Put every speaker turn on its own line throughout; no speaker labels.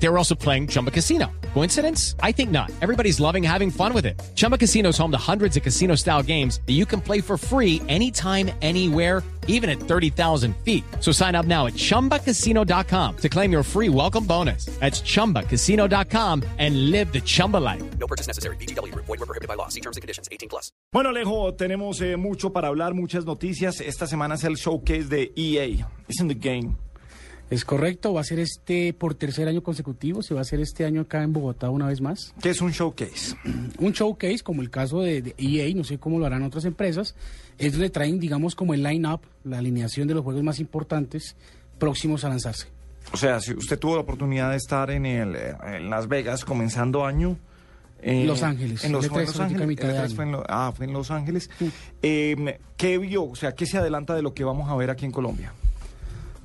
They were also playing Chumba Casino. Coincidence? I think not. Everybody's loving having fun with it. Chumba Casino is home to hundreds of casino style games that you can play for free anytime, anywhere, even at 30,000 feet. So sign up now at chumbacasino.com to claim your free welcome bonus. That's chumbacasino.com and live the Chumba life.
No purchase necessary. BGW. Void were prohibited by law. See terms and conditions. 18 plus.
Bueno, Alejo, tenemos eh, mucho para hablar, muchas noticias. Esta semana es el showcase de EA. It's in the game.
Es correcto, va a ser este por tercer año consecutivo, se va a hacer este año acá en Bogotá una vez más.
¿Qué es un showcase?
Un showcase, como el caso de, de EA, no sé cómo lo harán otras empresas, es donde traen, digamos, como el line-up, la alineación de los juegos más importantes próximos a lanzarse.
O sea, si usted tuvo la oportunidad de estar en, el, en Las Vegas comenzando año. eh,
Los Ángeles.
En los, fue en
E3
Los Ángeles.
mitad de
el E3
año.
fue en lo- ah, fue en Los Ángeles. Eh, ¿Qué vio? O sea, ¿qué se adelanta de lo que vamos a ver aquí en Colombia?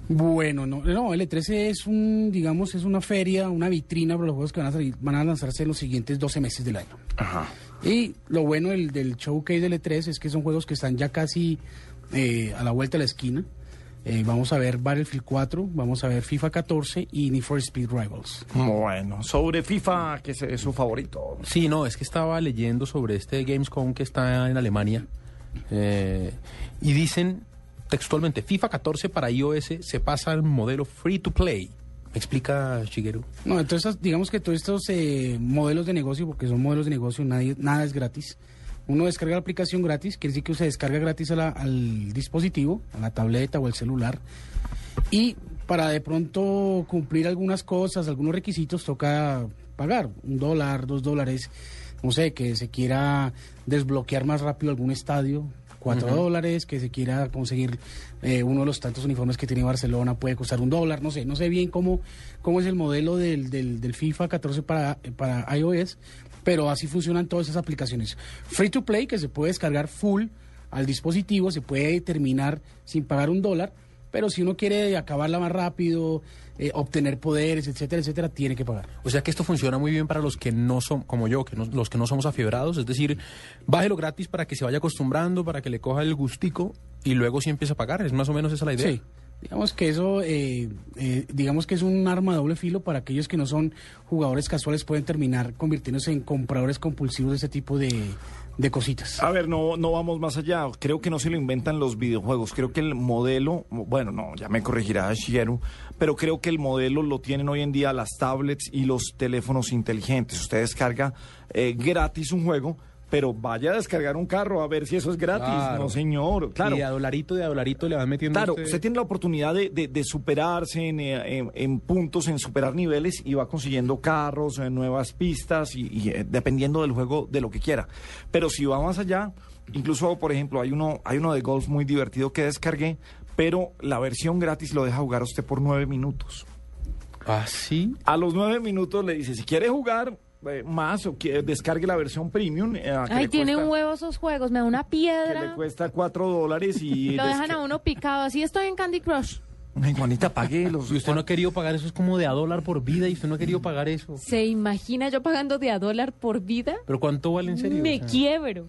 Bueno, no, no, el E3 es un, digamos, es una feria, una vitrina para los juegos que van a, salir- van a lanzarse en los siguientes 12 meses del año.
Ajá.
Y lo bueno del, del showcase del E3 es que son juegos que están ya casi eh, a la vuelta de la esquina. Eh, vamos a ver Battlefield 4, vamos a ver FIFA 14 y Need for Speed Rivals.
Bueno, sobre FIFA, que es su favorito.
Sí, no, es que estaba leyendo sobre este Gamescom que está en Alemania eh, y dicen textualmente, FIFA 14 para iOS se pasa al modelo free to play. ¿Me explica Shigeru?
No, entonces digamos que todos estos eh, modelos de negocio, porque son modelos de negocio, nada es gratis. Uno descarga la aplicación gratis, quiere decir que se descarga gratis al dispositivo, a la tableta o el celular. Y para de pronto cumplir algunas cosas, algunos requisitos, toca pagar un dólar, dos dólares. No sé, que se quiera desbloquear más rápido algún estadio, cuatro dólares, que se quiera conseguir eh, uno de los tantos uniformes que tiene Barcelona, puede costar un dólar, no sé, no sé bien cómo, cómo es el modelo del, del, del FIFA 14 para, para iOS, pero así funcionan todas esas aplicaciones. Free to play, que se puede descargar full al dispositivo, se puede terminar sin pagar un dólar, pero si uno quiere acabarla más rápido, eh, obtener poderes, etcétera, etcétera, tiene que pagar.
O sea que esto funciona muy bien para los que no son, como yo, que no- los que no somos afiebrados, es decir, bájelo gratis para que se vaya acostumbrando, para que le coja el gustico y luego sí empiece a pagar. Es más o menos esa la idea.
Sí. Digamos que eso, eh, eh, digamos que es un arma de doble filo para aquellos que no son jugadores casuales, pueden terminar convirtiéndose en compradores compulsivos de ese tipo de, de cositas.
A ver, no, no vamos más allá. Creo que no se lo inventan los videojuegos. Creo que el modelo, bueno, no, ya me corregirá Shigeru, pero creo que el modelo lo tienen hoy en día las tablets y los teléfonos inteligentes. Usted descarga eh, gratis un juego, pero vaya a descargar un carro a ver si eso es gratis.
Claro.
No, señor. Claro.
Y de a dolarito, de a dolarito le van metiendo.
Claro,
usted-
usted tiene la oportunidad de, de- de superarse en, eh, en- en puntos, en superar niveles y va consiguiendo carros, eh, nuevas pistas y, y, eh, dependiendo del juego, de lo que quiera. Pero si va más allá, incluso, por ejemplo, hay uno, hay uno de golf muy divertido que descargué, pero la versión gratis lo deja jugar a usted por nueve minutos.
¿Ah, sí?
A los nueve minutos le dice, si quiere jugar eh, más o quiere, descargue la versión premium. eh, que
Ay, tiene
cuesta-
un huevo esos juegos, me da una
Que le
piedra.
cuesta cuatro dólares y...
Lo dejan a uno picado, así estoy en Candy Crush.
Ay, Juanita, pague los...
Y usted no ha querido pagar eso, es como de a dólar por vida y usted no ha querido pagar eso.
¿Se imagina yo pagando de a dólar por vida?
¿Pero cuánto vale en serio?
Me
O sea,
quiebro.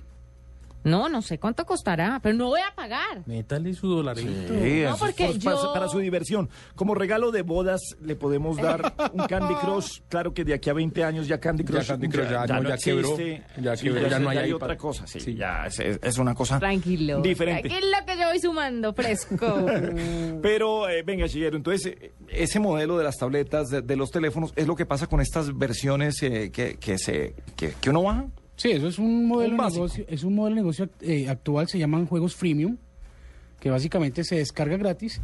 No, no sé cuánto costará, pero no voy a pagar.
Métale su dolarito.
Sí,
No,
es
porque
por-
yo-
para, para su diversión. Como regalo de bodas le podemos dar un Candy Crush. Claro que de aquí a 20 años ya Candy Crush
Candy Crush ya no, ya quebró. Ya quebró, ya no hay
otra
para-
cosa. Sí,
Sí.
ya es, una cosa
Tranquilo.
diferente.
Tranquilo que yo voy sumando fresco.
Pero eh, venga, Shigeru, entonces eh, ese modelo de las tabletas, de, de los teléfonos, es lo que pasa con estas versiones eh, que, que, se, que, que uno baja.
Sí, eso es un modelo de negocio, es un modelo de negocio eh, actual, se llaman juegos freemium, que básicamente se descarga gratis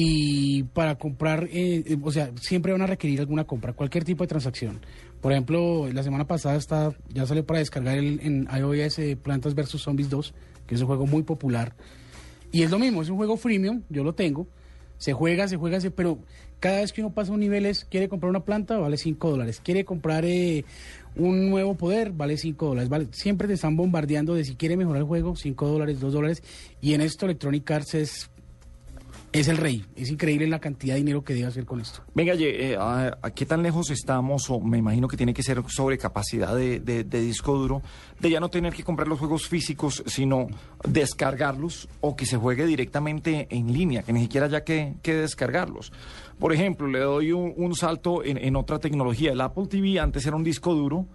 y para comprar, eh, eh, o sea, siempre van a requerir alguna compra, cualquier tipo de transacción. Por ejemplo, la semana pasada está, ya salió para descargar el, en iOS eh, Plantas vs Zombies 2, que es un juego muy popular. Y es lo mismo, es un juego freemium, yo lo tengo. Se juega, se juega, se, pero cada vez que uno pasa un nivel es, quiere comprar una planta, vale 5 dólares. Quiere comprar eh, un nuevo poder, vale 5 dólares. Vale, siempre te están bombardeando de si quiere mejorar el juego, 5 dólares, 2 dólares. Y en esto Electronic Arts es es el rey. Es increíble la cantidad de dinero que debe hacer con esto.
Venga, eh, a, a qué tan lejos estamos? O me imagino que tiene que ser sobre capacidad de, disco duro, de ya no tener que comprar los juegos físicos, sino descargarlos o que se juegue directamente en línea, que ni siquiera haya que, que descargarlos. Por ejemplo, le doy un, un salto en, en otra tecnología. El Apple TV antes era un disco duro,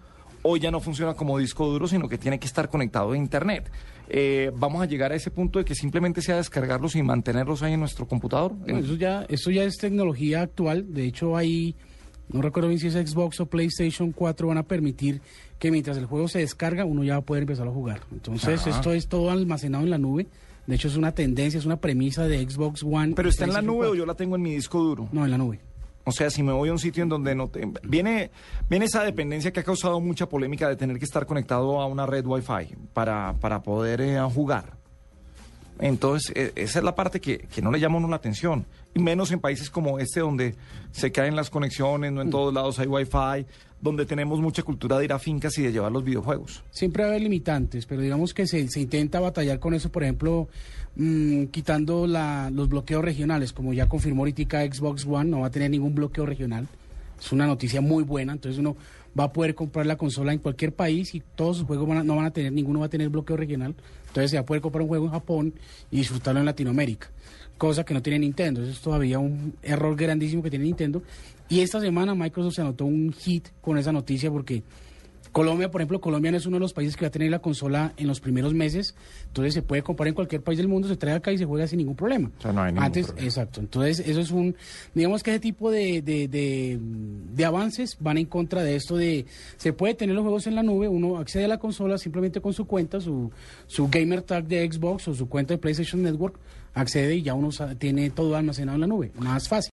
hoy ya no funciona como disco duro, sino que tiene que estar conectado a Internet. Eh, ¿Vamos a llegar a ese punto de que simplemente sea descargarlos y mantenerlos ahí en nuestro computador?
Bueno, eso ya, eso ya es tecnología actual. De hecho, hay, no recuerdo bien si es Xbox o PlayStation 4 van a permitir que mientras el juego se descarga, uno ya va a poder empezar a jugar. Entonces,
Ajá.
esto es todo almacenado en la nube. De hecho, es una tendencia, es una premisa de Xbox One.
¿Pero está en la nube o
4.
yo la tengo en mi disco duro?
No, en la nube.
O sea, si me voy a un sitio en donde no te... Viene, viene esa dependencia que ha causado mucha polémica de tener que estar conectado a una red Wi-Fi para, para poder eh, jugar. Entonces, eh, esa es la parte que, que no le llama uno la atención. Y menos en países como este, donde se caen las conexiones, no en todos lados hay Wi-Fi, donde tenemos mucha cultura de ir a fincas y de llevar los videojuegos.
Siempre va a haber limitantes, pero digamos que se, se intenta batallar con eso, por ejemplo, mm, quitando la, los bloqueos regionales, como ya confirmó ahorita Xbox One, no va a tener ningún bloqueo regional. Es una noticia muy buena, entonces uno va a poder comprar la consola en cualquier país y todos sus juegos van a- no van a tener, ninguno va a tener bloqueo regional. Entonces se va a poder comprar un juego en Japón y disfrutarlo en Latinoamérica, cosa que no tiene Nintendo. Eso es todavía un error grandísimo que tiene Nintendo. Y esta semana Microsoft se anotó un hit con esa noticia porque Colombia, por ejemplo, Colombia no es uno de los países que va a tener la consola en los primeros meses, entonces se puede comprar en cualquier país del mundo, se trae acá y se juega sin ningún problema.
O sea, no hay ningún
Antes,
problema.
exacto. Entonces, eso es un, digamos que ese tipo de, de, de, de avances van en contra de esto de, se puede tener los juegos en la nube, uno accede a la consola simplemente con su cuenta, su, su gamer tag de Xbox o su cuenta de PlayStation Network, accede y ya uno tiene todo almacenado en la nube, más fácil.